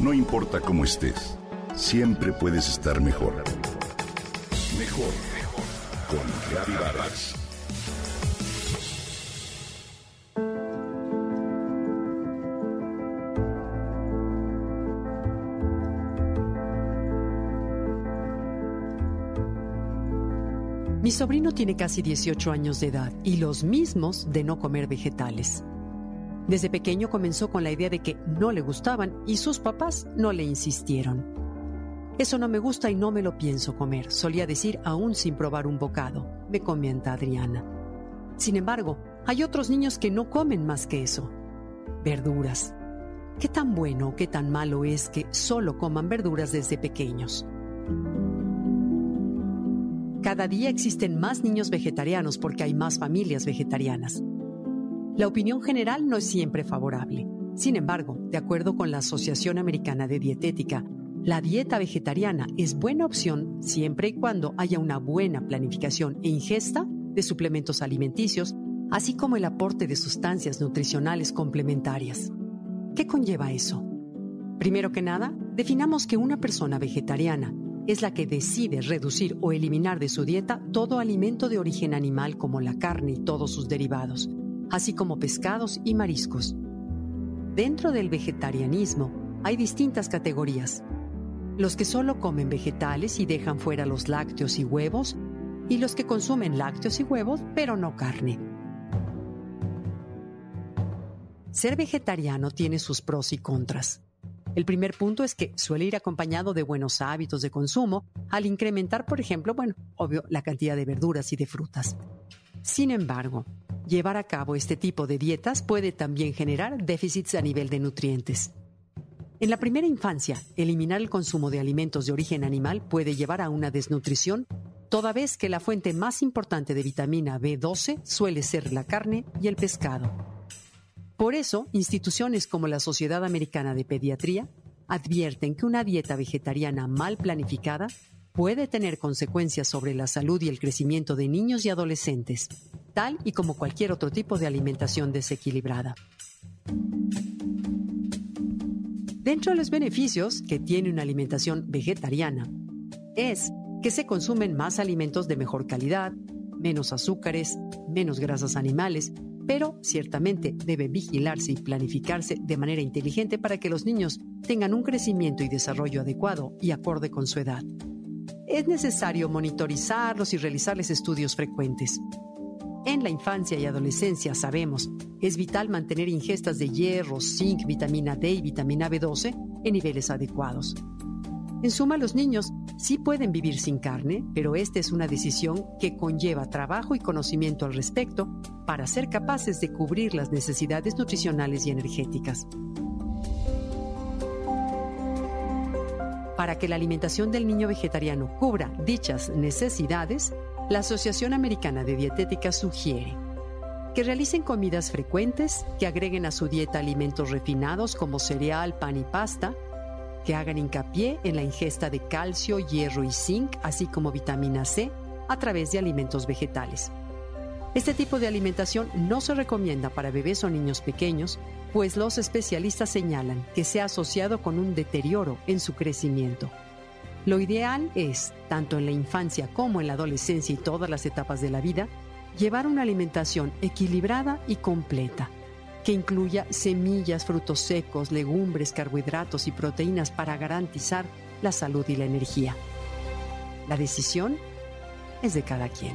No importa cómo estés, siempre puedes estar mejor. Mejor, mejor. Con Reavivadas. Mi sobrino tiene casi 18 años de edad y los mismos de no comer vegetales. Desde pequeño comenzó con la idea de que no le gustaban y sus papás no le insistieron. Eso no me gusta y no me lo pienso comer, solía decir aún sin probar un bocado, me comenta Adriana. Sin embargo, hay otros niños que no comen más que eso. Verduras. ¿Qué tan bueno o qué tan malo es que solo coman verduras desde pequeños? Cada día existen más niños vegetarianos porque hay más familias vegetarianas. La opinión general no es siempre favorable. Sin embargo, de acuerdo con la Asociación Americana de Dietética, la dieta vegetariana es buena opción siempre y cuando haya una buena planificación e ingesta de suplementos alimenticios, así como el aporte de sustancias nutricionales complementarias. ¿Qué conlleva eso? Primero que nada, definamos que una persona vegetariana es la que decide reducir o eliminar de su dieta todo alimento de origen animal como la carne y todos sus derivados, así como pescados y mariscos. Dentro del vegetarianismo hay distintas categorías. Los que solo comen vegetales y dejan fuera los lácteos y huevos, y los que consumen lácteos y huevos pero no carne. Ser vegetariano tiene sus pros y contras. El primer punto es que suele ir acompañado de buenos hábitos de consumo al incrementar, por ejemplo, bueno, obvio, la cantidad de verduras y de frutas. Sin embargo, llevar a cabo este tipo de dietas puede también generar déficits a nivel de nutrientes. En la primera infancia, eliminar el consumo de alimentos de origen animal puede llevar a una desnutrición, toda vez que la fuente más importante de vitamina B12 suele ser la carne y el pescado. Por eso, instituciones como la Sociedad Americana de Pediatría advierten que una dieta vegetariana mal planificada puede tener consecuencias sobre la salud y el crecimiento de niños y adolescentes, tal y como cualquier otro tipo de alimentación desequilibrada. Dentro de los beneficios que tiene una alimentación vegetariana es que se consumen más alimentos de mejor calidad, menos azúcares, menos grasas animales, pero ciertamente debe vigilarse y planificarse de manera inteligente para que los niños tengan un crecimiento y desarrollo adecuado y acorde con su edad. Es necesario monitorizarlos y realizarles estudios frecuentes. En la infancia y adolescencia sabemos, es vital mantener ingestas de hierro, zinc, vitamina D y vitamina B12 en niveles adecuados. En suma, los niños sí pueden vivir sin carne, pero esta es una decisión que conlleva trabajo y conocimiento al respecto para ser capaces de cubrir las necesidades nutricionales y energéticas. Para que la alimentación del niño vegetariano cubra dichas necesidades, la Asociación Americana de Dietética sugiere que realicen comidas frecuentes, que agreguen a su dieta alimentos refinados como cereal, pan y pasta, que hagan hincapié en la ingesta de calcio, hierro y zinc, así como vitamina C, a través de alimentos vegetales. Este tipo de alimentación no se recomienda para bebés o niños pequeños, pues los especialistas señalan que se ha asociado con un deterioro en su crecimiento. Lo ideal es, tanto en la infancia como en la adolescencia y todas las etapas de la vida, llevar una alimentación equilibrada y completa que incluya semillas, frutos secos, legumbres, carbohidratos y proteínas para garantizar la salud y la energía. La decisión es de cada quien.